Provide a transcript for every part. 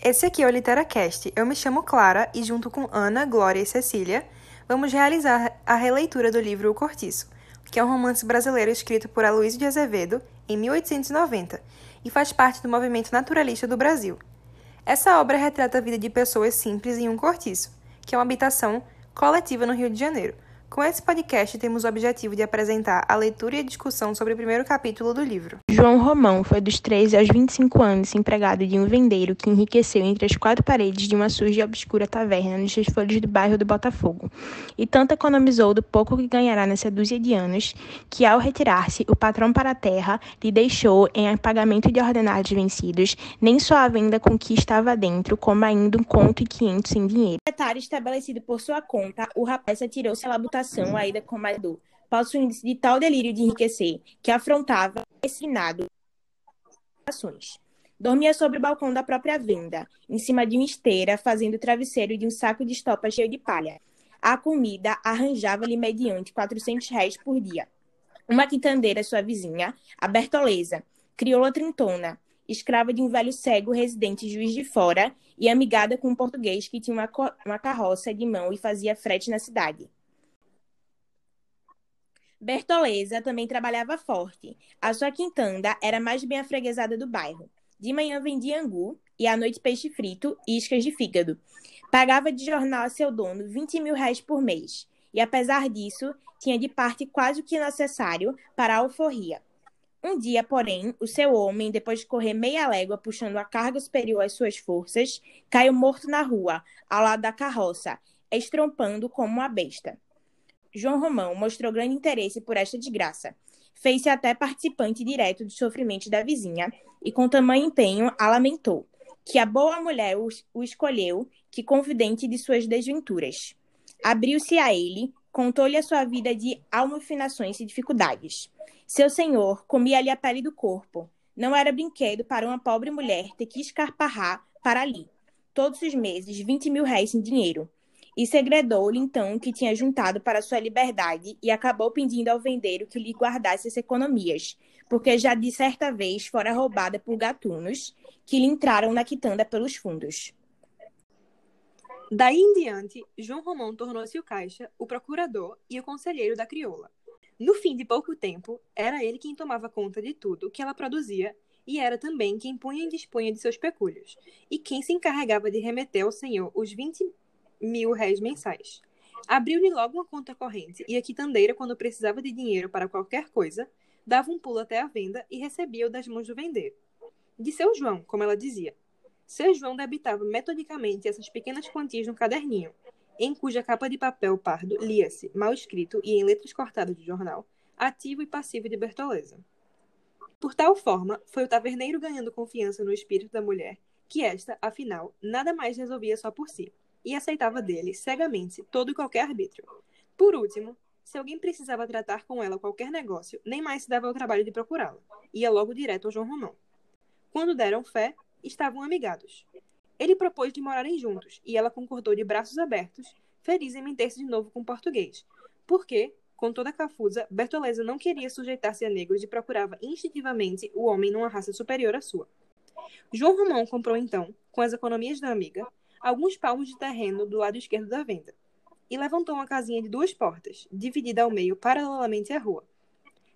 Esse aqui é o LiteraCast. Eu me chamo Clara e, junto com Ana, Glória e Cecília, vamos realizar a releitura do livro O Cortiço, que é um romance brasileiro escrito por Aloysio de Azevedo em 1890 e faz parte do movimento naturalista do Brasil. Essa obra retrata a vida de pessoas simples em um cortiço, que é uma habitação coletiva no Rio de Janeiro, com esse podcast, temos o objetivo de apresentar a leitura e a discussão sobre o primeiro capítulo do livro. João Romão foi dos 13 aos 25 anos empregado de um vendeiro que enriqueceu entre as quatro paredes de uma suja e obscura taverna nos folhas do bairro do Botafogo. E tanto economizou do pouco que ganhará nessa dúzia de anos, que ao retirar-se, o patrão para a terra lhe deixou em pagamento de ordenados vencidos, nem só a venda com que estava dentro, como ainda um conto e quinhentos em dinheiro. Secretário estabelecido por sua conta, o rapaz atirou-se à labuta reputação ainda com mais dor, possuindo-se de tal delírio de enriquecer, que afrontava resignado ações. Dormia sobre o balcão da própria venda, em cima de uma esteira, fazendo travesseiro de um saco de estopa cheio de palha. A comida arranjava-lhe mediante 400 réis por dia. Uma quitandeira, sua vizinha, a Bertoleza, crioula trintona, escrava de um velho cego residente juiz de fora e amigada com um português que tinha uma, uma carroça de mão e fazia frete na cidade. Bertoleza também trabalhava forte. A sua quintanda era mais bem afreguesada do bairro. De manhã vendia angu e à noite peixe frito e iscas de fígado. Pagava de jornal a seu dono 20 mil reais por mês. E apesar disso, tinha de parte quase o que necessário para a alforria. Um dia, porém, o seu homem, depois de correr meia légua puxando a carga superior às suas forças, caiu morto na rua, ao lado da carroça, estrompando como uma besta. João Romão mostrou grande interesse por esta desgraça. Fez-se até participante direto dos sofrimentos da vizinha e, com tamanho empenho, a lamentou, que a boa mulher o escolheu, que confidente de suas desventuras. Abriu-se a ele, contou-lhe a sua vida de almofinações e dificuldades. Seu senhor comia-lhe a pele do corpo. Não era brinquedo para uma pobre mulher ter que escarparrar para ali, todos os meses, 20 mil réis em dinheiro, e segredou-lhe então que tinha juntado para sua liberdade e acabou pedindo ao vendeiro que lhe guardasse as economias, porque já de certa vez fora roubada por gatunos que lhe entraram na quitanda pelos fundos. Daí em diante, João Romão tornou-se o caixa, o procurador e o conselheiro da crioula. No fim de pouco tempo, era ele quem tomava conta de tudo que ela produzia e era também quem punha e dispunha de seus pecúlios, e quem se encarregava de remeter ao senhor os vinte mil réis mensais. Abriu-lhe logo uma conta corrente e a quitandeira, quando precisava de dinheiro para qualquer coisa, dava um pulo até a venda e recebia-o das mãos do vendeiro. De seu João, como ela dizia. Seu João debitava metodicamente essas pequenas quantias no caderninho, em cuja capa de papel pardo lia-se, mal escrito e em letras cortadas de jornal, ativo e passivo de Bertoleza. Por tal forma, foi o taverneiro ganhando confiança no espírito da mulher, que esta, afinal, nada mais resolvia só por si e aceitava dele, cegamente, todo e qualquer arbítrio. Por último, se alguém precisava tratar com ela qualquer negócio, nem mais se dava ao trabalho de procurá-la. Ia logo direto ao João Romão. Quando deram fé, estavam amigados. Ele propôs de morarem juntos, e ela concordou de braços abertos, feliz em meter-se de novo com o português. Porque, com toda a cafusa, Bertoleza não queria sujeitar-se a negros e procurava instintivamente o homem numa raça superior à sua. João Romão comprou então, com as economias da amiga, alguns palmos de terreno do lado esquerdo da venda, e levantou uma casinha de duas portas, dividida ao meio paralelamente à rua,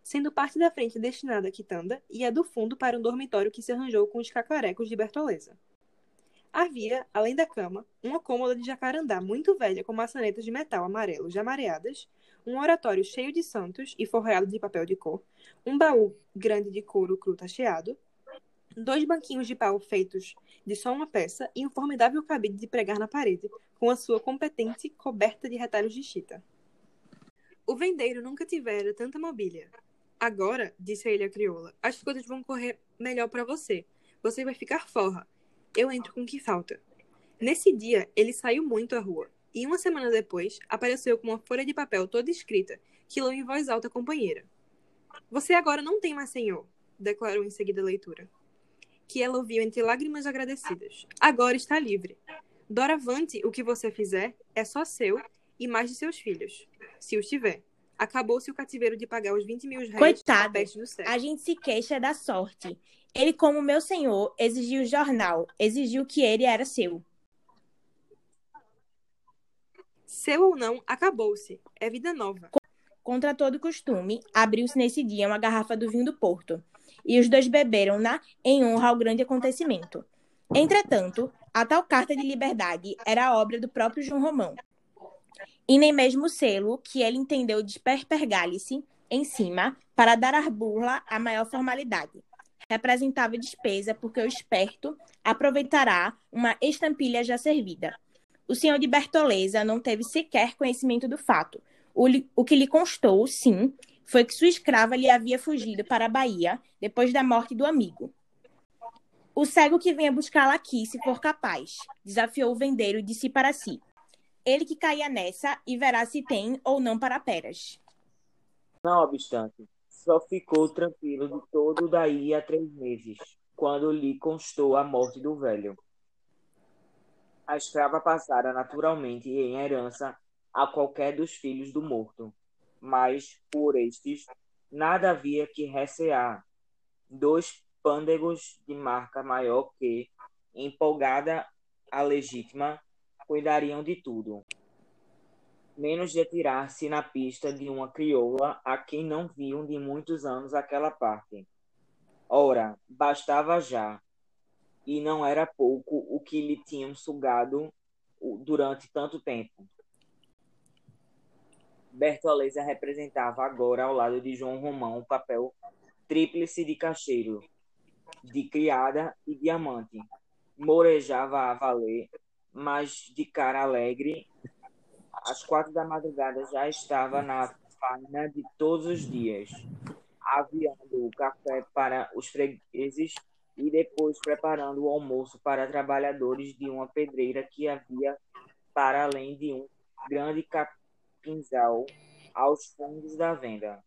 sendo parte da frente destinada à quitanda e a do fundo para um dormitório que se arranjou com os cacarecos de Bertoleza. Havia, além da cama, uma cômoda de jacarandá muito velha com maçanetas de metal amarelo já mareadas, um oratório cheio de santos e forrado de papel de cor, um baú grande de couro cru tacheado, dois banquinhos de pau feitos de só uma peça e um formidável cabide de pregar na parede, com a sua competente coberta de retalhos de chita. O vendeiro nunca tivera tanta mobília. Agora, disse ele à crioula, as coisas vão correr melhor para você. Você vai ficar forra. Eu entro com o que falta. Nesse dia, ele saiu muito à rua, e uma semana depois, apareceu com uma folha de papel toda escrita, que leu em voz alta à companheira. Você agora não tem mais senhor, declarou em seguida a leitura que ela ouviu entre lágrimas agradecidas. Agora está livre. Doravante, o que você fizer é só seu e mais de seus filhos, se os tiver. Acabou-se o cativeiro de pagar os 20 mil réis Coitado. A gente se queixa da sorte. Ele, como meu senhor, exigiu o jornal, exigiu que ele era seu. Seu ou não, acabou-se. É vida nova. Contra todo costume, abriu-se nesse dia uma garrafa do vinho do Porto, e os dois beberam-na em honra ao grande acontecimento. Entretanto, a tal carta de liberdade era obra do próprio João Romão, e nem mesmo o selo que ele entendeu de perpergalhe-se em cima para dar à burla a maior formalidade. Representava despesa porque o esperto aproveitará uma estampilha já servida. O senhor de Bertoleza não teve sequer conhecimento do fato. O, o que lhe constou, sim, foi que sua escrava lhe havia fugido para a Bahia depois da morte do amigo. O cego que venha buscá-la aqui, se for capaz, desafiou o vendeiro e disse para si: Ele que caia nessa e verá se tem ou não para peras. Não obstante, só ficou tranquilo de todo daí a três meses, quando lhe constou a morte do velho. A escrava passara naturalmente em herança a qualquer dos filhos do morto, mas, por estes, nada havia que recear. Dois pândegos de marca maior que, empolgada a legítima, cuidariam de tudo menos de atirar-se na pista de uma crioula a quem não viam de muitos anos aquela parte. Ora, bastava já, e não era pouco o que lhe tinham sugado durante tanto tempo. Bertoleza representava agora, ao lado de João Romão, o papel tríplice de cacheiro, de criada e de amante. Morejava a valer, mas de cara alegre às quatro da madrugada já estava na faina de todos os dias, aviando o café para os fregueses e depois preparando o almoço para trabalhadores de uma pedreira que havia para além de um grande capinzal aos fundos da venda.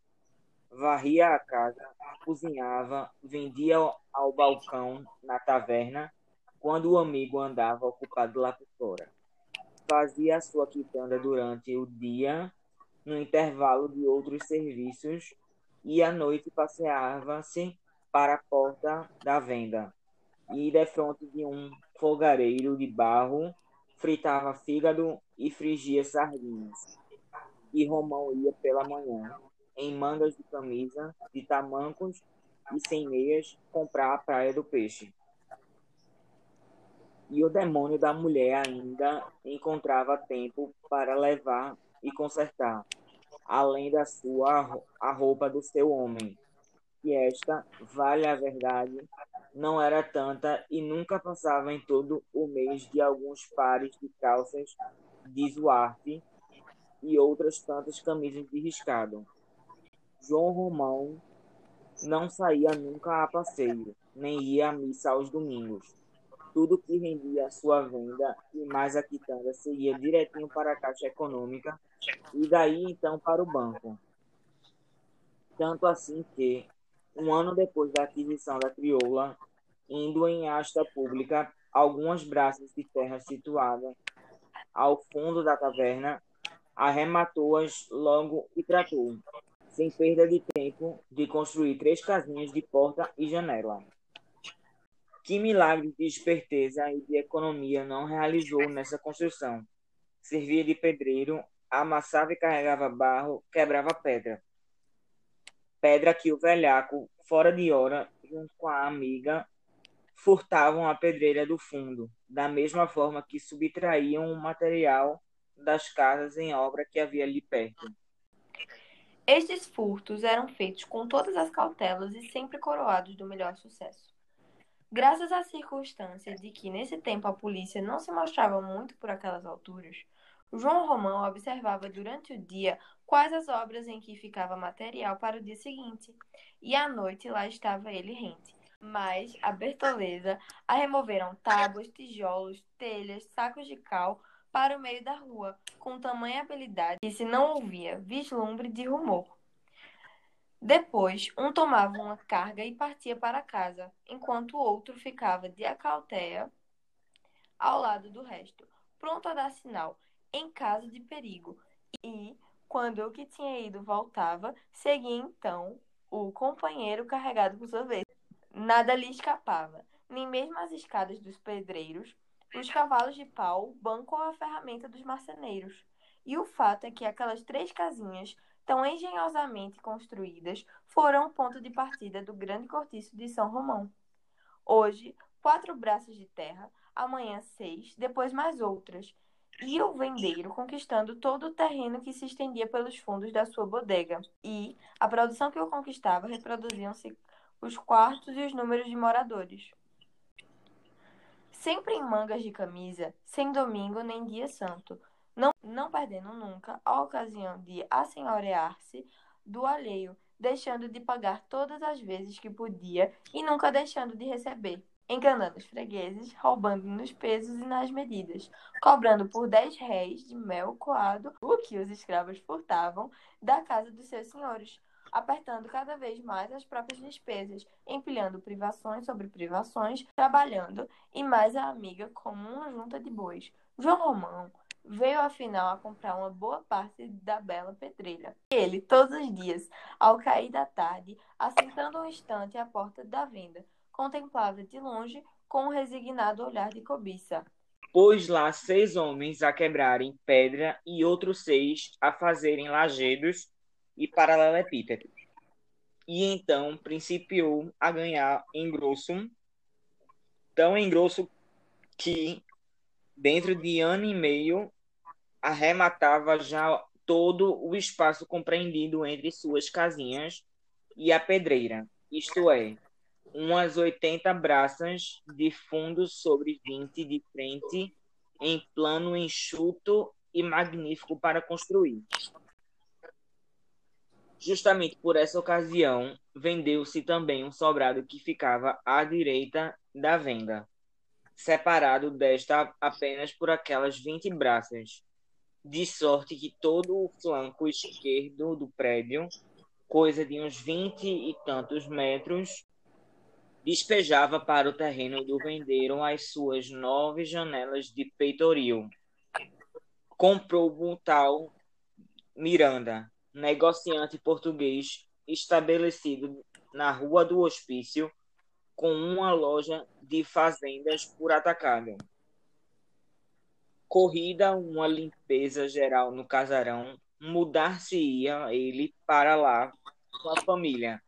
Varria a casa, cozinhava, vendia ao- ao balcão na taverna, quando o amigo andava ocupado lá por fora fazia a sua quitanda durante o dia, no intervalo de outros serviços, e à noite passeava-se para a porta da venda. E defronte de um fogareiro de barro, fritava fígado e frigia sardinhas. E Romão ia pela manhã, em mangas de camisa, de tamancos e sem meias, comprar a praia do peixe. E o demônio da mulher ainda encontrava tempo para levar e consertar, além da sua a roupa do seu homem. E esta, vale a verdade, não era tanta e nunca passava em todo o mês de alguns pares de calças de Zuarte e outras tantas camisas de riscado. João Romão não saía nunca a passeio, nem ia à missa aos domingos tudo que rendia a sua venda e mais a quitanda seguia direitinho para a Caixa Econômica e daí então para o banco. Tanto assim que, um ano depois da aquisição da crioula, indo em asta pública algumas braças de terra situadas ao fundo da caverna, arrematou-as logo e tratou, sem perda de tempo, de construir três casinhas de porta e janela. Que milagre de esperteza e de economia não realizou nessa construção? Servia de pedreiro, amassava e carregava barro, quebrava pedra. Pedra que o velhaco, fora de hora, junto com a amiga, furtavam a pedreira do fundo, da mesma forma que subtraíam o material das casas em obra que havia ali perto. Estes furtos eram feitos com todas as cautelas e sempre coroados do melhor sucesso. Graças à circunstância de que nesse tempo a polícia não se mostrava muito por aquelas alturas, João Romão observava durante o dia quais as obras em que ficava material para o dia seguinte, e à noite lá estava ele rente. Mas a Bertoleza a removeram tábuas, tijolos, telhas, sacos de cal para o meio da rua, com tamanha habilidade que se não ouvia vislumbre de rumor. Depois, um tomava uma carga e partia para casa, enquanto o outro ficava de acauteia ao lado do resto, pronto a dar sinal em caso de perigo. E, Quando o que tinha ido voltava, seguia então o companheiro carregado por sorvete. Nada lhe escapava, nem mesmo as escadas dos pedreiros, os cavalos de pau, ou a ferramenta dos marceneiros. E o fato é que aquelas três casinhas, tão engenhosamente construídas, foram o ponto de partida do grande cortiço de São Romão. Hoje, quatro braços de terra, amanhã seis, depois mais outras, e o vendeiro conquistando todo o terreno que se estendia pelos fundos da sua bodega. E a produção que o conquistava reproduziam-se os quartos e os números de moradores. Sempre em mangas de camisa, sem domingo nem dia santo, não, não perdendo nunca a ocasião de assenhorear-se do alheio, deixando de pagar todas as vezes que podia e nunca deixando de receber. Enganando os fregueses, roubando nos pesos e nas medidas, cobrando por dez réis de mel coado o que os escravos furtavam da casa dos seus senhores, apertando cada vez mais as próprias despesas, empilhando privações sobre privações, trabalhando e mais a amiga como uma junta de bois. João Romão veio afinal a comprar uma boa parte da bela pedreira. Ele, todos os dias, ao cair da tarde, assentando um instante à porta da venda, contemplava de longe com um resignado olhar de cobiça. Pôs lá seis homens a quebrarem pedra e outros seis a fazerem lajedos e paralelepípedos. E então principiou a ganhar engrosso, tão engrosso que, dentro de ano e meio, arrematava já todo o espaço compreendido entre suas casinhas e a pedreira, isto é, umas 80 braças de fundo sobre 20 de frente, em plano enxuto e magnífico para construir. Justamente por essa ocasião, vendeu-se também um sobrado que ficava à direita da venda, separado desta apenas por aquelas 20 braças, de sorte que todo o flanco esquerdo do prédio, coisa de uns 20 e tantos metros, despejava para o terreno do vendeiro as suas nove janelas de peitoril. Comprou o tal Miranda, negociante português estabelecido na Rua do Hospício, com uma loja de fazendas por atacado. Corrida uma limpeza geral no casarão, mudar-se-ia ele para lá com a família,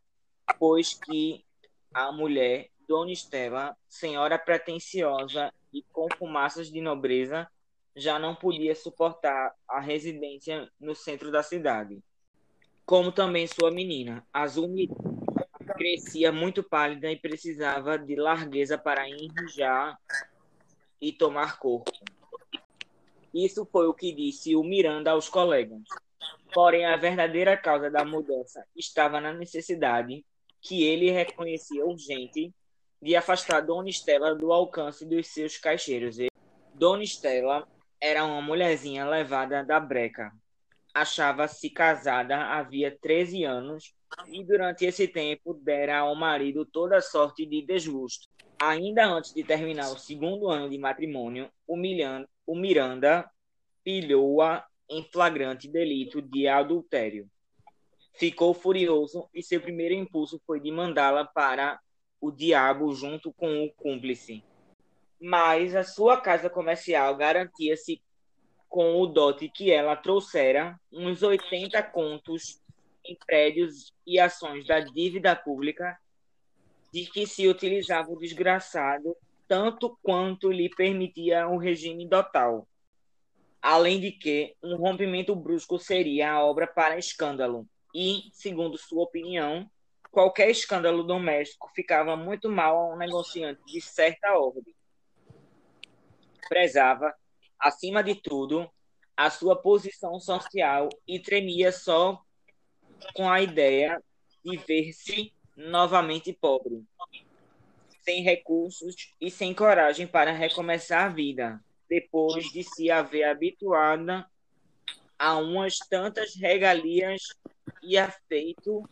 pois que a mulher, Dona Estela, senhora pretensiosa e com fumaças de nobreza, já não podia suportar a residência no centro da cidade. Como também sua menina, Azul crescia muito pálida e precisava de largueza para enrijar e tomar corpo. Isso foi o que disse o Miranda aos colegas. Porém, a verdadeira causa da mudança estava na necessidade que ele reconhecia urgente de afastar Dona Estela do alcance dos seus caixeiros. Dona Estela era uma mulherzinha levada da breca. Achava-se casada havia 13 anos e durante esse tempo dera ao marido toda sorte de desgosto. Ainda antes de terminar o segundo ano de matrimônio, o, o Miranda pilhou-a em flagrante delito de adultério ficou furioso e seu primeiro impulso foi de mandá-la para o diabo junto com o cúmplice. Mas a sua casa comercial garantia-se com o dote que ela trouxera uns 80 contos em prédios e ações da dívida pública de que se utilizava o desgraçado tanto quanto lhe permitia o regime dotal. Além de que um rompimento brusco seria a obra para escândalo e, segundo sua opinião, qualquer escândalo doméstico ficava muito mal a um negociante de certa ordem. Prezava, acima de tudo, a sua posição social e tremia só com a ideia de ver-se novamente pobre, sem recursos e sem coragem para recomeçar a vida, depois de se haver habituada a umas tantas regalias e afeito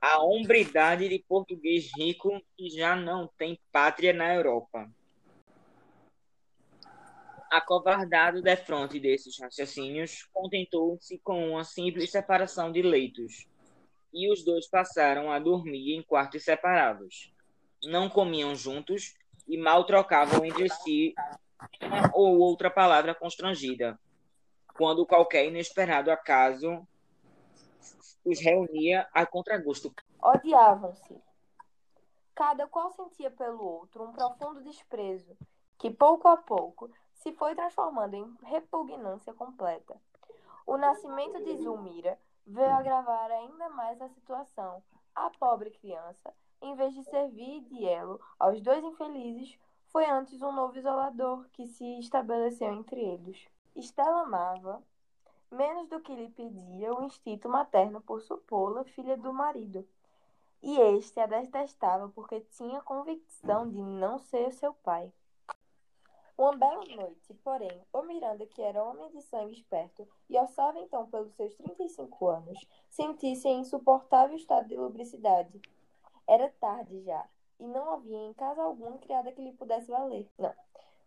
a hombridade de português rico que já não tem pátria na Europa. Acovardado defronte desses raciocínios, contentou-se com uma simples separação de leitos, e os dois passaram a dormir em quartos separados. Não comiam juntos e mal trocavam entre si uma ou outra palavra constrangida, quando qualquer inesperado acaso os reunia a contragosto. Odiavam-se. Cada qual sentia pelo outro um profundo desprezo, que pouco a pouco se foi transformando em repugnância completa. O nascimento de Zulmira veio agravar ainda mais a situação. A pobre criança, em vez de servir de elo aos dois infelizes, foi antes um novo isolador que se estabeleceu entre eles. Estela amava, menos do que lhe pedia o instinto materno por supô-la filha do marido. E este a detestava porque tinha convicção de não ser seu pai. Uma bela noite, porém, o Miranda, que era homem de sangue esperto e alçava então pelos seus 35 anos, sentia-se em insuportável estado de lubricidade. Era tarde já, e não havia em casa alguma criada que lhe pudesse valer. Não.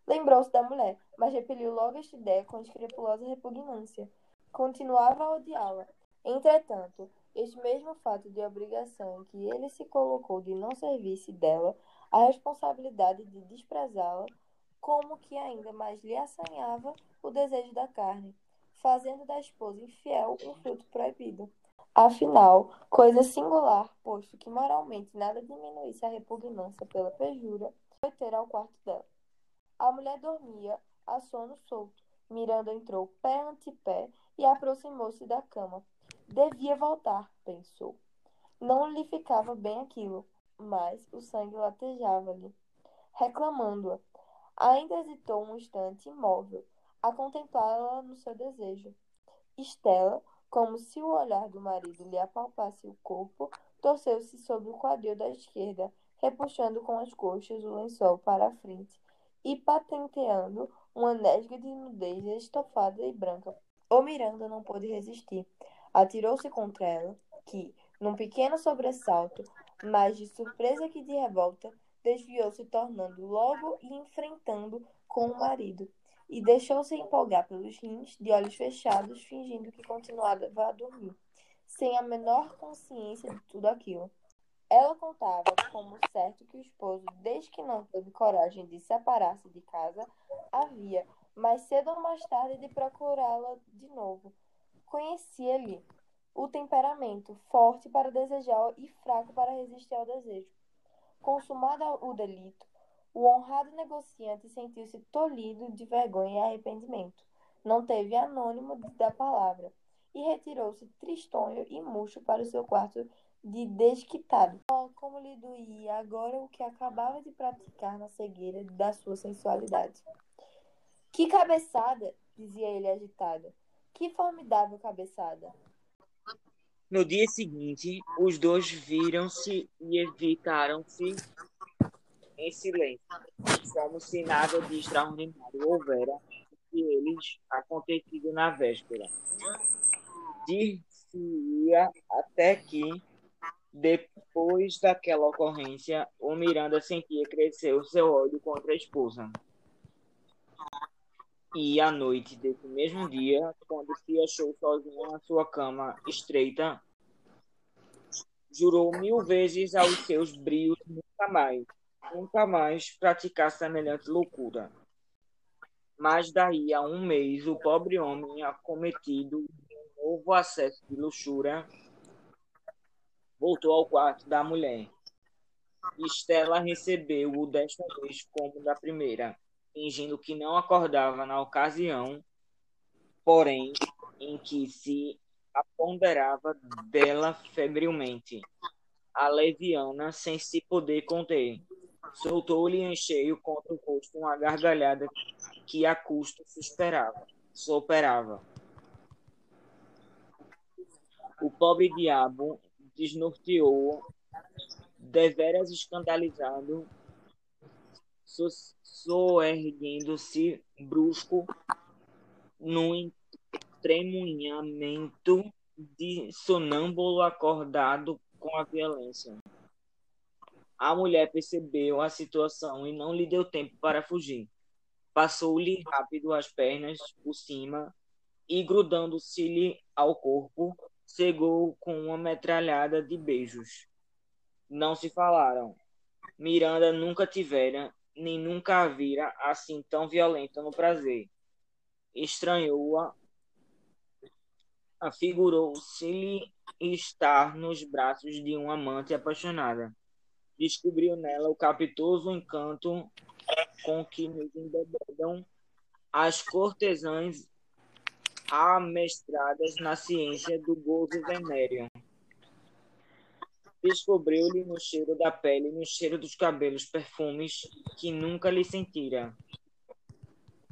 Lembrou-se da mulher, mas repeliu logo esta ideia com escrupulosa repugnância. Continuava a odiá-la. Entretanto, este mesmo fato de obrigação que ele se colocou de não servir-se dela, a responsabilidade de desprezá-la, como que ainda mais lhe assanhava o desejo da carne, fazendo da esposa infiel um fruto proibido. Afinal, coisa singular, posto que moralmente nada diminuísse a repugnância pela pejura, foi ter ao quarto dela. A mulher dormia a sono solto. Miranda entrou pé ante pé e aproximou-se da cama. Devia voltar, pensou. Não lhe ficava bem aquilo, mas o sangue latejava-lhe, reclamando-a. Ainda hesitou um instante imóvel, a contemplá-la no seu desejo. Estela, como se o olhar do marido lhe apalpasse o corpo, torceu-se sobre o quadril da esquerda, repuxando com as coxas o lençol para a frente e patenteando uma nesga de nudez estofada e branca. O Miranda não pôde resistir. Atirou-se contra ela, que, num pequeno sobressalto, mais de surpresa que de revolta, desviou-se tornando logo e enfrentando com o marido e deixou-se empolgar pelos rins, de olhos fechados, fingindo que continuava a dormir, sem a menor consciência de tudo aquilo. Ela contava como certo que o esposo, desde que não teve coragem de separar-se de casa, havia, mais cedo ou mais tarde, de procurá-la de novo. Conhecia-lhe o temperamento, forte para desejar e fraco para resistir ao desejo. Consumado o delito, o honrado negociante sentiu-se tolhido de vergonha e arrependimento. Não teve anônimo da palavra e retirou-se tristonho e murcho para o seu quarto de desquitado. Oh, como lhe doía agora o que acabava de praticar na cegueira da sua sensualidade. Que cabeçada! dizia ele agitado. Que formidável cabeçada! No dia seguinte, os dois viram-se e evitaram-se em silêncio, como se nada de extraordinário houvera entre eles acontecido na véspera. Dir-se-ia até que, depois daquela ocorrência, o Miranda sentia crescer o seu ódio contra a esposa. E à noite desse mesmo dia, quando se achou sozinho na sua cama estreita, jurou mil vezes aos seus brios nunca mais nunca mais praticar semelhante loucura. Mas daí a um mês, o pobre homem, acometido de um novo acesso de luxúria, voltou ao quarto da mulher. Estela recebeu-o desta vez como da primeira, fingindo que não acordava na ocasião, porém em que se aponderava dela febrilmente, a leviana sem se poder conter soltou-lhe em cheio contra o rosto uma gargalhada que a custo superava, superava. O pobre diabo desnorteou, deveras escandalizado, soerguendo-se brusco num tremunhamento de sonâmbulo acordado com a violência. A mulher percebeu a situação e não lhe deu tempo para fugir. passou-lhe rápido as pernas por cima e, grudando-se-lhe ao corpo, cegou com uma metralhada de beijos. Não se falaram. Miranda nunca tivera, nem nunca a vira assim tão violenta no prazer. Estranhou-a, afigurou-se-lhe estar nos braços de uma amante apaixonada. Descobriu nela o capitoso encanto com que nos embebedam as cortesãs amestradas na ciência do gozo venéreo. Descobriu-lhe no cheiro da pele, no cheiro dos cabelos, perfumes que nunca lhe sentira.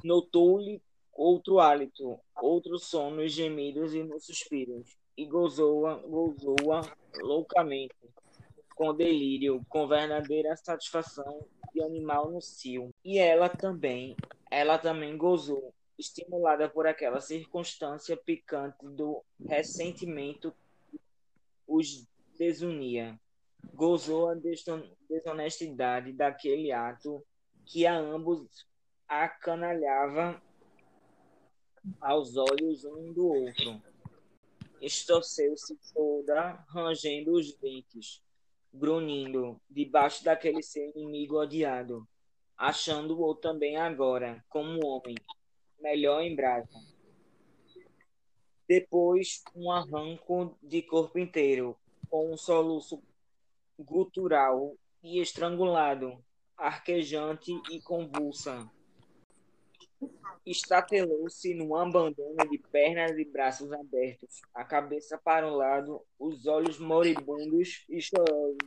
Notou-lhe outro hálito, outro som nos gemidos e nos suspiros, e gozou-a, gozou-a loucamente, com delírio, com verdadeira satisfação de animal no cio. E ela também, ela também gozou, estimulada por aquela circunstância picante do ressentimento os desunia. Gozou a desonestidade daquele ato que a ambos acanalhava aos olhos um do outro. Estorceu-se toda, rangendo os dentes, grunhindo, debaixo daquele seu inimigo odiado, achando-o também agora, como homem, melhor em brasa. Depois, um arranco de corpo inteiro, com um soluço gutural e estrangulado, arquejante e convulsa. Estatelou-se num abandono de pernas e braços abertos, a cabeça para um lado, os olhos moribundos e chorosos.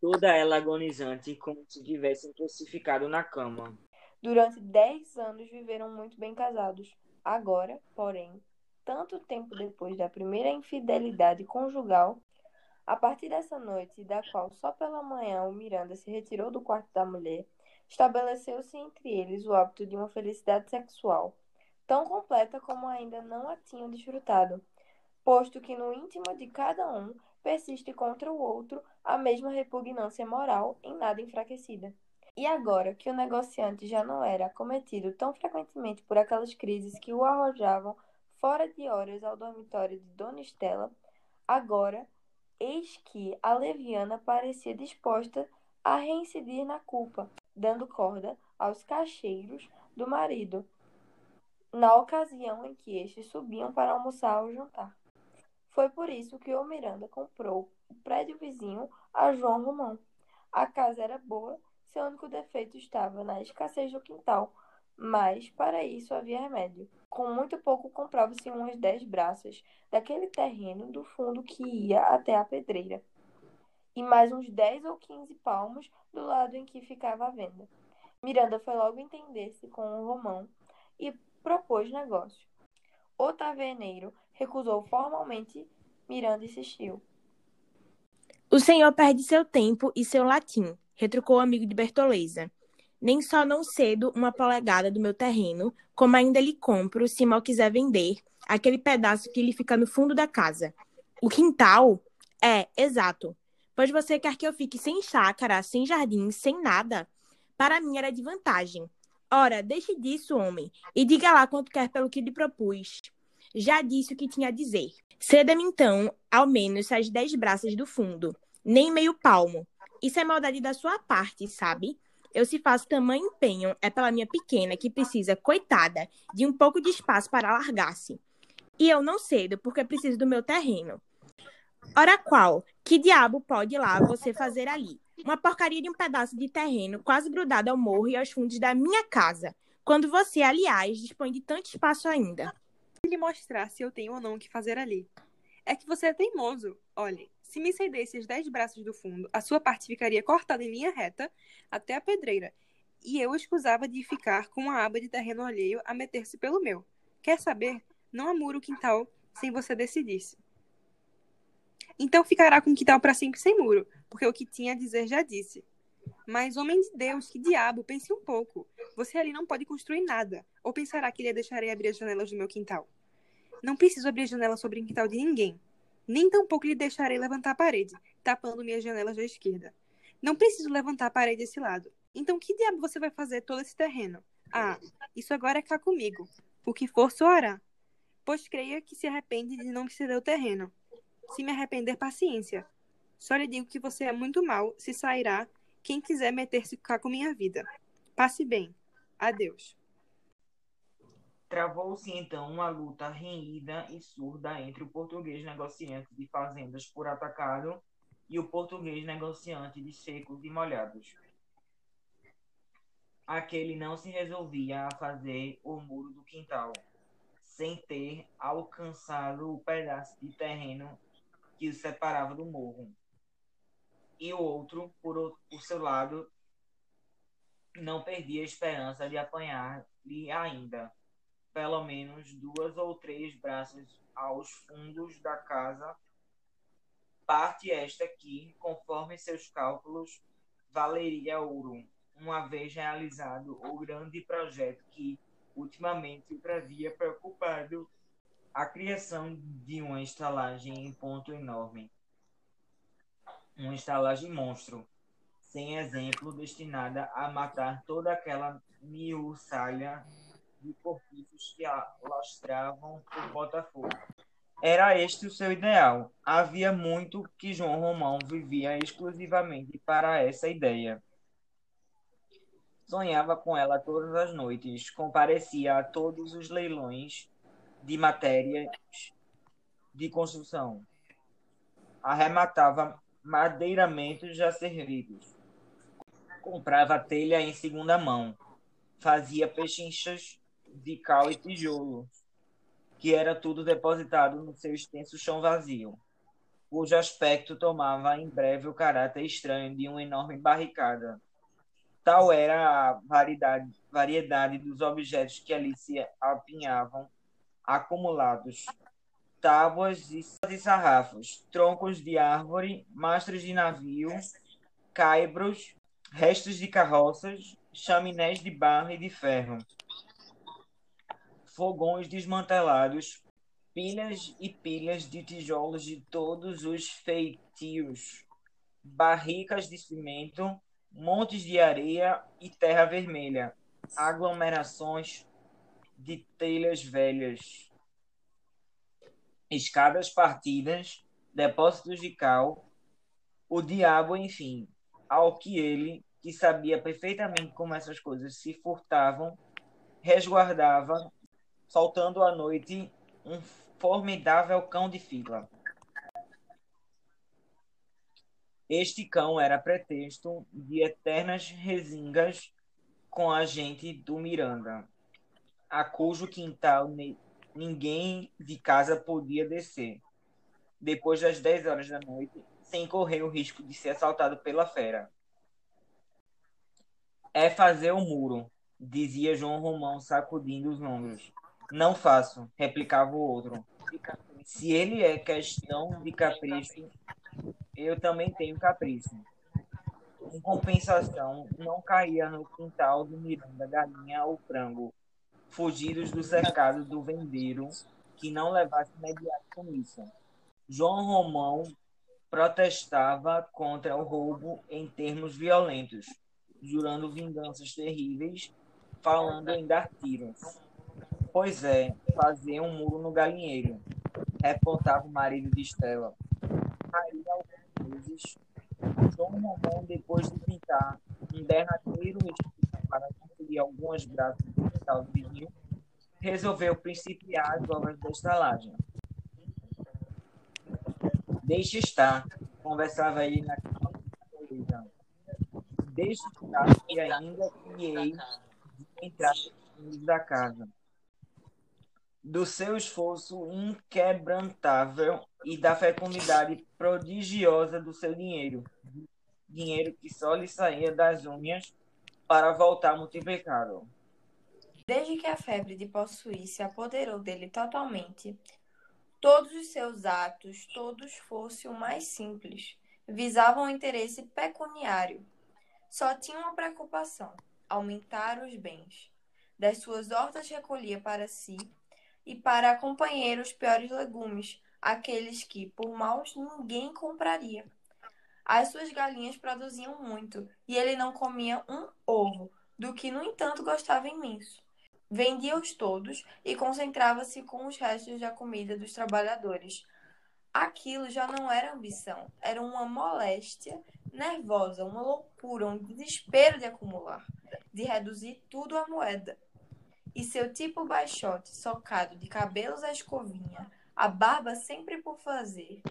Toda ela agonizante, como se tivessem crucificado na cama. Durante dez anos viveram muito bem casados. Agora, porém, tanto tempo depois da primeira infidelidade conjugal, a partir dessa noite, da qual só pela manhã o Miranda se retirou do quarto da mulher, estabeleceu-se entre eles o hábito de uma felicidade sexual, tão completa como ainda não a tinham desfrutado, posto que no íntimo de cada um persiste contra o outro a mesma repugnância moral em nada enfraquecida. E agora que o negociante já não era acometido tão frequentemente por aquelas crises que o arrojavam fora de horas ao dormitório de Dona Estela, agora, eis que a leviana parecia disposta a reincidir na culpa, dando corda aos cacheiros do marido, na ocasião em que estes subiam para almoçar ou jantar. Foi por isso que o Miranda comprou o prédio vizinho a João Romão. A casa era boa seu único defeito estava na escassez do quintal, mas para isso havia remédio. Com muito pouco comprava-se umas dez braças daquele terreno do fundo que ia até a pedreira, e mais uns dez ou quinze palmos do lado em que ficava a venda. Miranda foi logo entender-se com o Romão e propôs negócio. O taverneiro recusou formalmente, Miranda insistiu. O senhor perde seu tempo e seu latim, retrucou o amigo de Bertoleza. Nem só não cedo uma polegada do meu terreno, como ainda lhe compro, se mal quiser vender, aquele pedaço que lhe fica no fundo da casa. O quintal? É, exato. Pois você quer que eu fique sem chácara, sem jardim, sem nada? Para mim era de vantagem. Ora, deixe disso, homem, e diga lá quanto quer pelo que lhe propus. Já disse o que tinha a dizer. Ceda-me então, ao menos, as dez braças do fundo, nem meio palmo, isso é maldade da sua parte, sabe? Eu se faço tamanho empenho, é pela minha pequena que precisa, coitada, de um pouco de espaço para largar-se. E eu não cedo, porque preciso do meu terreno. Ora qual? Que diabo pode lá você fazer ali? Uma porcaria de um pedaço de terreno quase grudado ao morro e aos fundos da minha casa, quando você, aliás, dispõe de tanto espaço ainda. lhe mostrar se eu tenho ou não o que fazer ali. É que você é teimoso. Olhe, se me cedesse os dez braços do fundo, a sua parte ficaria cortada em linha reta até a pedreira, e eu escusava de ficar com uma aba de terreno alheio a meter-se pelo meu. Quer saber? Não amuro o quintal sem você decidisse. Então ficará com o quintal para sempre sem muro, porque o que tinha a dizer já disse. Mas, homem de Deus, que diabo, pense um pouco. Você ali não pode construir nada. Ou pensará que lhe deixarei abrir as janelas do meu quintal? Não preciso abrir a janela sobre o quintal de ninguém nem tampouco lhe deixarei levantar a parede, tapando minhas janelas da esquerda. Não preciso levantar a parede desse lado. Então, que diabo você vai fazer todo esse terreno? Ah, isso agora é cá comigo. O que for soará. Pois creia que se arrepende de não ceder o terreno. Se me arrepender, paciência. Só lhe digo que você é muito mal se sairá quem quiser meter-se cá com minha vida. Passe bem. Adeus. Travou-se então uma luta renhida e surda entre o português negociante de fazendas por atacado e o português negociante de secos e molhados. Aquele não se resolvia a fazer o muro do quintal, sem ter alcançado o pedaço de terreno que o separava do morro. E o outro, por, por seu lado, não perdia a esperança de apanhar-lhe ainda, pelo menos duas ou três braças aos fundos da casa, parte esta que, conforme seus cálculos, valeria ouro, uma vez realizado o grande projeto que ultimamente o havia preocupado a criação de uma estalagem em ponto enorme. Uma estalagem monstro, sem exemplo, destinada a matar toda aquela miúçalha de cortiços que alastravam o Botafogo. Era este o seu ideal. Havia muito que João Romão vivia exclusivamente para essa ideia. Sonhava com ela todas as noites, comparecia a todos os leilões de matérias de construção, arrematava madeiramentos já servidos, comprava telha em segunda mão, fazia pechinchas de cal e tijolo, que era tudo depositado no seu extenso chão vazio, cujo aspecto tomava em breve o caráter estranho de uma enorme barricada Tal era a variedade, variedade dos objetos que ali se apinhavam, acumulados. Tábuas e sarrafos, troncos de árvore, mastros de navio, caibros, restos de carroças, chaminés de barro e de ferro, fogões desmantelados, pilhas e pilhas de tijolos de todos os feitios, barricas de cimento, montes de areia e terra vermelha, aglomerações de telhas velhas, escadas partidas, depósitos de cal, o diabo, enfim, ao que ele, que sabia perfeitamente como essas coisas se furtavam, resguardava, soltando à noite um formidável cão de fila. Este cão era pretexto de eternas resingas com a gente do Miranda, a cujo quintal ninguém de casa podia descer, depois das 10 horas da noite, sem correr o risco de ser assaltado pela fera. É fazer o muro, dizia João Romão, sacudindo os ombros. Não faço, replicava o outro. Se ele é questão de capricho, eu também tenho capricho. Em compensação, não caía no quintal do Miranda galinha ou frango, fugidos do cercado do vendeiro, que não levasse imediato comissão. João Romão protestava contra o roubo em termos violentos, jurando vinganças terríveis, falando em dar tiros. Pois é, fazer um muro no galinheiro, reportava o marido de Estela. Aí vezes, João Romão, depois de pintar um derradeiro estilo para construir algumas braças do quintal vizinho, resolveu principiar as obras da estalagem. Deixe estar, conversava ele na televisão. Deixe estar que ainda criei de entrar da casa do seu esforço inquebrantável e da fecundidade prodigiosa do seu dinheiro. Dinheiro que só lhe saía das unhas para voltar multiplicado. Desde que a febre de possuir se apoderou dele totalmente, todos os seus atos, todos fossem o mais simples, visavam o interesse pecuniário. Só tinha uma preocupação: aumentar os bens. Das suas hortas recolhia para si e para companheiros piores legumes, aqueles que, por maus, ninguém compraria. As suas galinhas produziam muito e ele não comia um ovo, do que, no entanto, gostava imenso. Vendia-os todos e concentrava-se com os restos da comida dos trabalhadores. Aquilo já não era ambição, era uma moléstia nervosa, uma loucura, um desespero de acumular, de reduzir tudo à moeda. E seu tipo baixote, socado de cabelos à escovinha, a barba sempre por fazer,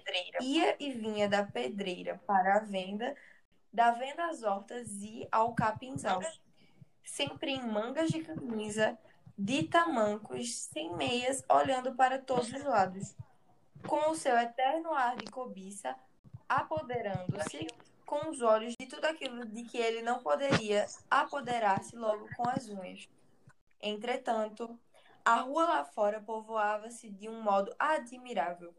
ia e vinha da pedreira para a venda, da venda às hortas e ao capinzal, sempre em mangas de camisa, de tamancos, sem meias, olhando para todos os lados, com o seu eterno ar de cobiça, apoderando-se com os olhos de tudo aquilo de que ele não poderia apoderar-se logo com as unhas. Entretanto, a rua lá fora povoava-se de um modo admirável.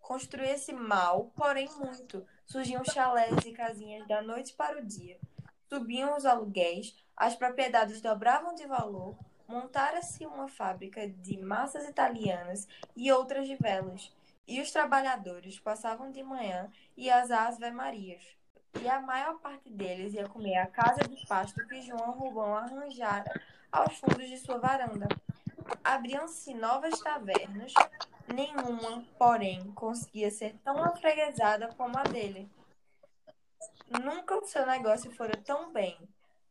Construía-se mal, porém muito. Surgiam chalés e casinhas da noite para o dia. Subiam os aluguéis, as propriedades dobravam de valor, montara-se uma fábrica de massas italianas e outras de velas. E os trabalhadores passavam de manhã e as Ave Marias. E a maior parte deles ia comer a casa de pasto que João Rubão arranjara aos fundos de sua varanda. Abriam-se novas tavernas, nenhuma, porém, conseguia ser tão afreguesada como a dele. Nunca o seu negócio fora tão bem.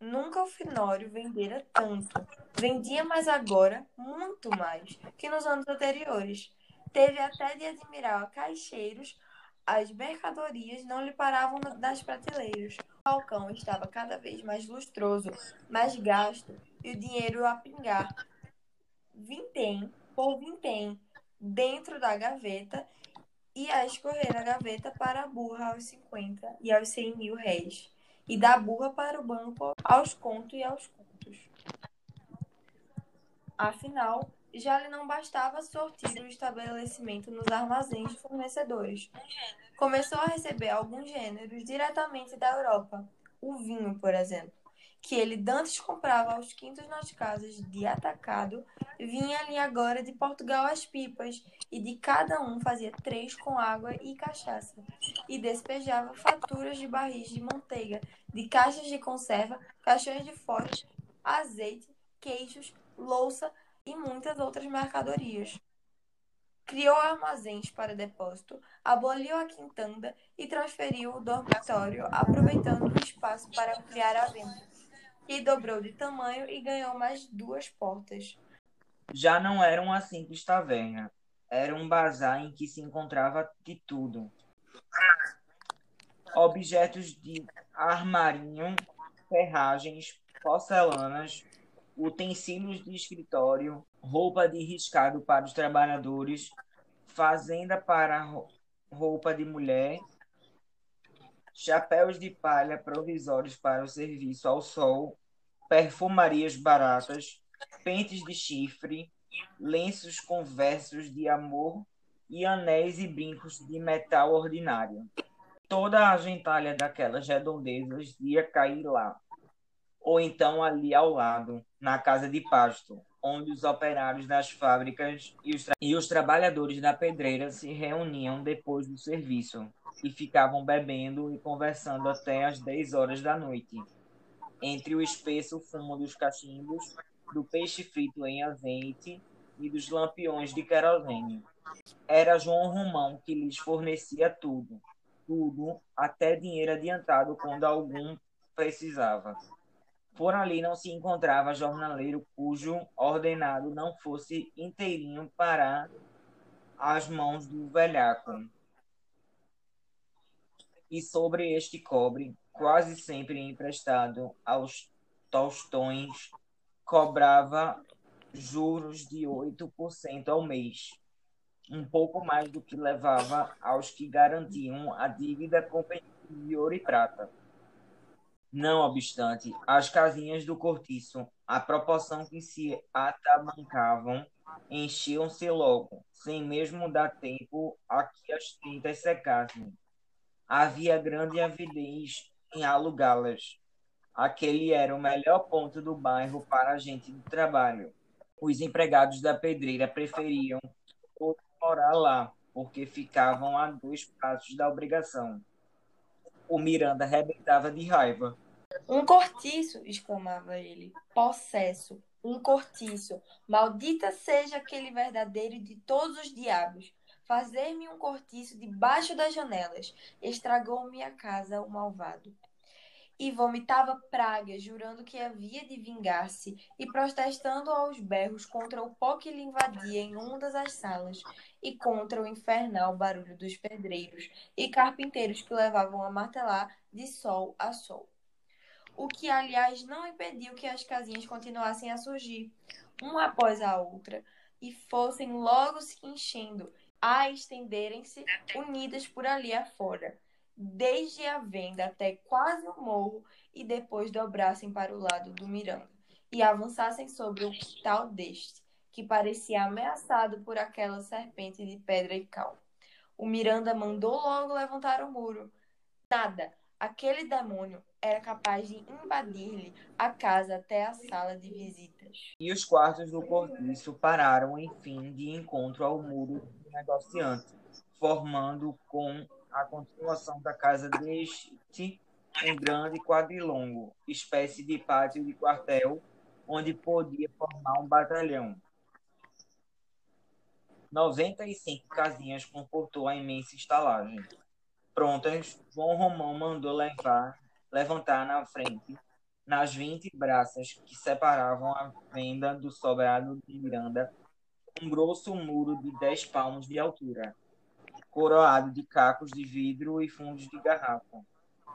Nunca o Finório vendera tanto. Vendia mais agora, muito mais, que nos anos anteriores. Teve até de admirar caixeiros, as mercadorias não lhe paravam nas prateleiras. Balcão estava cada vez mais lustroso, mais gasto, e o dinheiro a pingar. Vintém por vintém dentro da gaveta e a escorrer a gaveta para a burra aos 50 e aos 100 mil réis, e da burra para o banco aos contos e aos contos. Afinal, já lhe não bastava sortir o estabelecimento nos armazéns de fornecedores. Começou a receber alguns gêneros diretamente da Europa, o vinho, por exemplo, que ele dantes comprava aos quintos nas casas de atacado, vinha-lhe agora de Portugal as pipas, e de cada um fazia três com água e cachaça, e despejava faturas de barris de manteiga, de caixas de conserva, caixões de fósforo, azeite, queijos, louça, e muitas outras mercadorias. Criou armazéns para depósito, aboliu a quintanda e transferiu o dormitório, aproveitando o espaço para ampliar a venda, que dobrou de tamanho e ganhou mais duas portas. Já não era uma simples taverna, era um bazar em que se encontrava de tudo. Objetos de armarinho, ferragens, porcelanas, utensílios de escritório, roupa de riscado para os trabalhadores, fazenda para roupa de mulher, chapéus de palha provisórios para o serviço ao sol, perfumarias baratas, pentes de chifre, lenços com versos de amor e anéis e brincos de metal ordinário. Toda a gentalha daquelas redondezas ia cair lá, ou então ali ao lado, na casa de pasto, onde os operários das fábricas e os, e os trabalhadores da pedreira se reuniam depois do serviço e ficavam bebendo e conversando até às 10 horas da noite, entre o espesso fumo dos cachimbos, do peixe frito em azeite e dos lampiões de querosene. Era João Romão que lhes fornecia tudo, tudo, até dinheiro adiantado quando algum precisava. Por ali não se encontrava jornaleiro cujo ordenado não fosse inteirinho para as mãos do velhaco. E sobre este cobre, quase sempre emprestado aos tostões, cobrava juros de 8% ao mês, um pouco mais do que levava aos que garantiam a dívida com de ouro e prata. Não obstante, as casinhas do cortiço, à proporção que se atamancavam, enchiam-se logo, sem mesmo dar tempo a que as tintas secassem. Havia grande avidez em alugá-las. Aquele era o melhor ponto do bairro para a gente de trabalho. Os empregados da pedreira preferiam morar lá, porque ficavam a dois passos da obrigação. O Miranda arrebentava de raiva. Um cortiço, exclamava ele, possesso, um cortiço. Maldita seja aquele verdadeiro de todos os diabos. Fazer-me um cortiço debaixo das janelas. Estragou minha casa o malvado. E vomitava pragas, jurando que havia de vingar-se, e protestando aos berros contra o pó que lhe invadia em ondas as salas, e contra o infernal barulho dos pedreiros e carpinteiros que levavam a martelar de sol a sol o que, aliás, não impediu que as casinhas continuassem a surgir, uma após a outra, e fossem logo se enchendo, a estenderem-se unidas por ali afora, desde a venda até quase o morro, e depois dobrassem para o lado do Miranda, e avançassem sobre o quintal deste, que parecia ameaçado por aquela serpente de pedra e cal. O Miranda mandou logo levantar o muro. Nada, aquele demônio era capaz de invadir-lhe a casa até a sala de visitas. E os quartos do cortiço pararam, enfim, de encontro ao muro do negociante, formando com a continuação da casa deste um grande quadrilongo, espécie de pátio de quartel, onde podia formar um batalhão. 95 casinhas comportou a imensa estalagem. Prontas, João Romão mandou levar levantar na frente, nas vinte braças que separavam a venda do sobrado de Miranda, um grosso muro de dez palmos de altura, coroado de cacos de vidro e fundos de garrafa,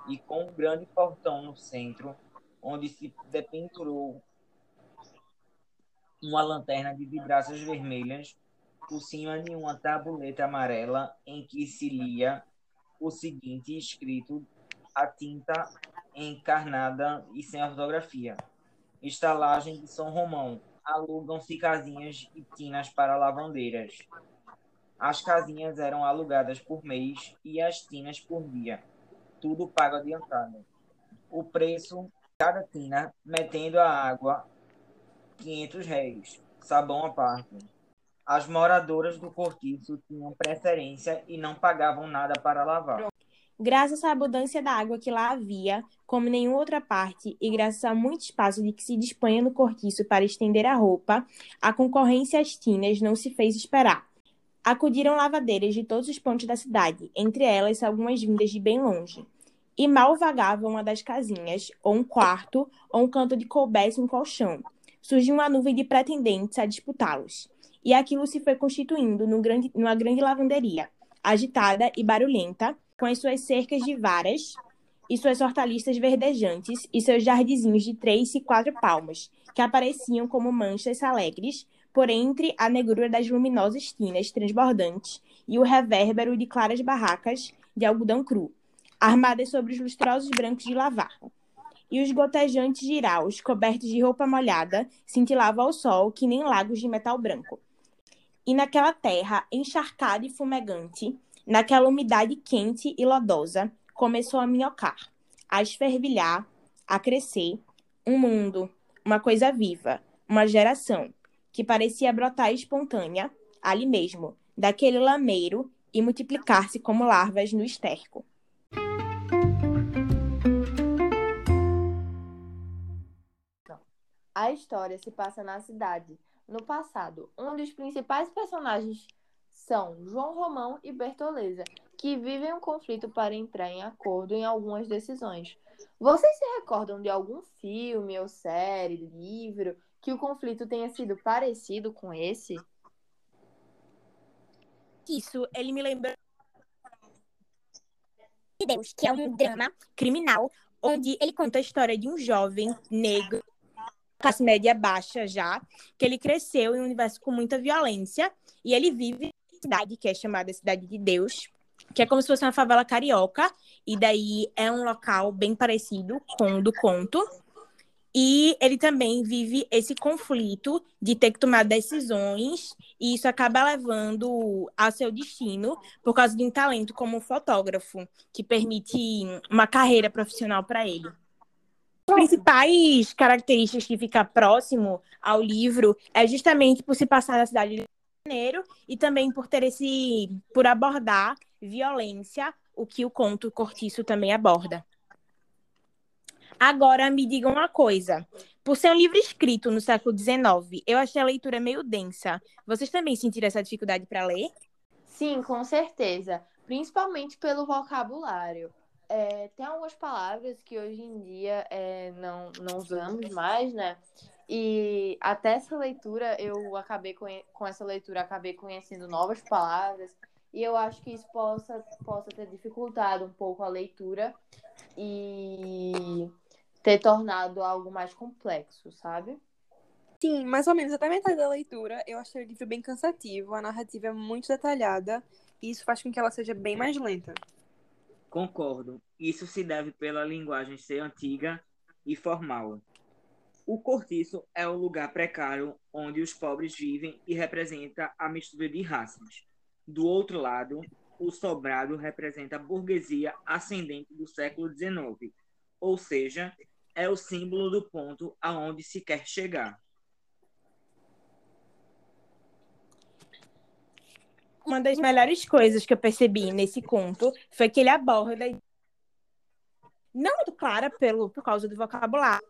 e com um grande portão no centro, onde se dependurou uma lanterna de vidraças vermelhas por cima de uma tabuleta amarela em que se lia o seguinte escrito a tinta encarnada e sem ortografia. Estalagem de São Romão. Alugam-se casinhas e tinas para lavandeiras. As casinhas eram alugadas por mês e as tinas por dia. Tudo pago adiantado. O preço, cada tina, metendo a água, 500 réis, sabão à parte. As moradoras do cortiço tinham preferência e não pagavam nada para lavar. Graças à abundância da água que lá havia, como em nenhuma outra parte, e graças a muito espaço de que se disponha no cortiço para estender a roupa, a concorrência às tinas não se fez esperar. Acudiram lavadeiras de todos os pontos da cidade, entre elas algumas vindas de bem longe. E mal vagava uma das casinhas, ou um quarto, ou um canto de coubesse um colchão. Surgiu uma nuvem de pretendentes a disputá-los. E aquilo se foi constituindo grande, numa grande lavanderia, agitada e barulhenta, com as suas cercas de varas e suas hortaliças verdejantes e seus jardinzinhos de três e quatro palmos, que apareciam como manchas alegres por entre a negrura das luminosas tinas transbordantes e o revérbero de claras barracas de algodão cru, armadas sobre os lustrosos brancos de lavar. E os gotejantes giraus, cobertos de roupa molhada, cintilavam ao sol que nem lagos de metal branco. E naquela terra encharcada e fumegante, Naquela umidade quente e lodosa, começou a minhocar, a esfervilhar, a crescer, um mundo, uma coisa viva, uma geração, que parecia brotar espontânea, ali mesmo, daquele lameiro e multiplicar-se como larvas no esterco. A história se passa na cidade, no passado. Um dos principais personagens são João Romão e Bertoleza, que vivem um conflito para entrar em acordo em algumas decisões. Vocês se recordam de algum filme ou série, livro, que o conflito tenha sido parecido com esse? Isso, ele me lembra de Deus, que é um drama criminal, onde ele conta a história de um jovem negro, classe média baixa já, que ele cresceu em um universo com muita violência e ele vive cidade, que é chamada Cidade de Deus, que é como se fosse uma favela carioca, e daí é um local bem parecido com o do conto. E ele também vive esse conflito de ter que tomar decisões, e isso acaba levando ao seu destino por causa de um talento como fotógrafo, que permite uma carreira profissional para ele. Principais características que fica próximo ao livro é justamente por se passar na cidade Janeiro e também por ter esse por abordar violência o que o conto Cortiço também aborda. Agora, me digam uma coisa. Por ser um livro escrito no século XIX, eu achei a leitura meio densa. Vocês também sentiram essa dificuldade para ler? Sim, com certeza. Principalmente pelo vocabulário. É, tem algumas palavras que hoje em dia é, não, não usamos mais, né? E até essa leitura, eu acabei com essa leitura, acabei conhecendo novas palavras. E eu acho que isso possa, possa ter dificultado um pouco a leitura e ter tornado algo mais complexo, sabe? Sim, mais ou menos até metade da leitura eu achei o livro bem cansativo, a narrativa é muito detalhada e isso faz com que ela seja bem mais lenta. Concordo. Isso se deve pela linguagem ser antiga e formal. O cortiço é o lugar precário onde os pobres vivem e representa a mistura de raças. Do outro lado, o sobrado representa a burguesia ascendente do século XIX, ou seja, é o símbolo do ponto aonde se quer chegar. Uma das melhores coisas que eu percebi nesse conto foi que ele aborda não muito clara pelo por causa do vocabulário,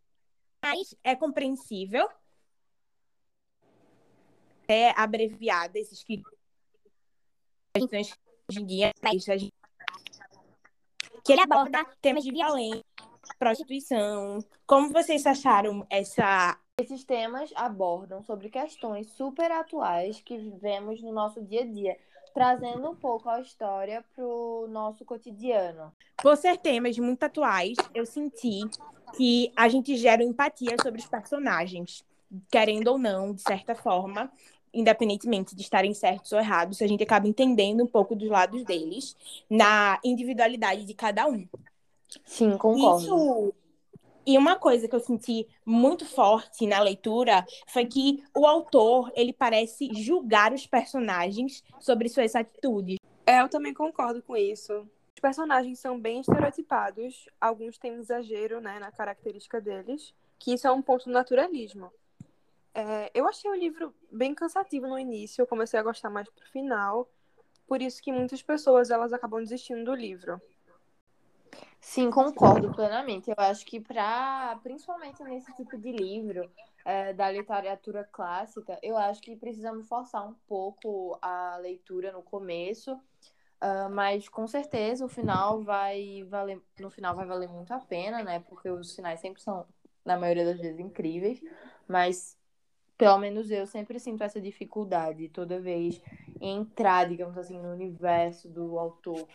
mas é compreensível. É abreviada esses que que ele aborda temas de violência, prostituição. Como vocês acharam essa esses temas abordam sobre questões super atuais que vivemos no nosso dia a dia, trazendo um pouco a história para o nosso cotidiano. Por ser temas muito atuais, eu senti que a gente gera empatia sobre os personagens, querendo ou não, de certa forma, independentemente de estarem certos ou errados, a gente acaba entendendo um pouco dos lados deles, na individualidade de cada um. Sim, concordo. Isso e uma coisa que eu senti muito forte na leitura foi que o autor, ele parece julgar os personagens sobre suas atitudes. É, eu também concordo com isso. Os personagens são bem estereotipados, alguns têm um exagero né, na característica deles, que isso é um ponto do naturalismo. É, eu achei o livro bem cansativo no início, eu comecei a gostar mais pro final, por isso que muitas pessoas elas acabam desistindo do livro. Sim, concordo plenamente. Eu acho que para, principalmente nesse tipo de livro é, da literatura clássica, eu acho que precisamos forçar um pouco a leitura no começo, uh, mas com certeza o final vai valer, no final vai valer muito a pena, né? Porque os finais sempre são, na maioria das vezes, incríveis, mas pelo menos eu sempre sinto essa dificuldade toda vez entrar, digamos assim, no universo do autor.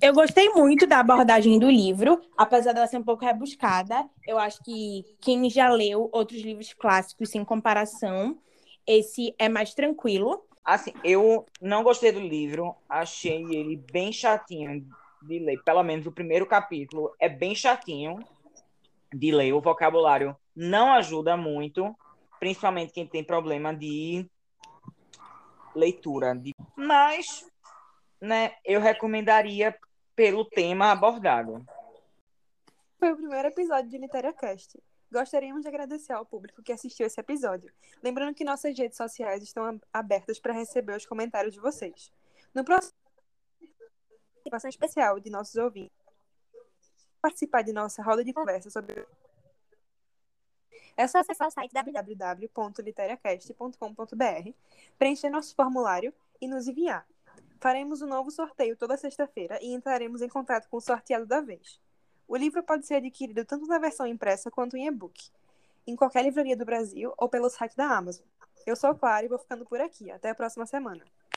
Eu gostei muito da abordagem do livro, apesar dela ser um pouco rebuscada. Eu acho que quem já leu outros livros clássicos sem comparação, esse é mais tranquilo. Assim, eu não gostei do livro, achei ele bem chatinho de ler. Pelo menos o primeiro capítulo é bem chatinho de ler. O vocabulário não ajuda muito, principalmente quem tem problema de leitura. Mas né, eu recomendaria pelo tema abordado. Foi o primeiro episódio de LiteraCast. Gostaríamos de agradecer ao público que assistiu esse episódio. Lembrando que nossas redes sociais estão abertas para receber os comentários de vocês. No próximo participação especial de nossos ouvintes, participar de nossa roda de conversa sobre é só acessar o site www.literacast.com.br, preencher nosso formulário e nos enviar. Faremos um novo sorteio toda sexta-feira e entraremos em contato com o sorteado da vez. O livro pode ser adquirido tanto na versão impressa quanto em e-book, em qualquer livraria do Brasil ou pelo site da Amazon. Eu sou Clara e vou ficando por aqui. Até a próxima semana.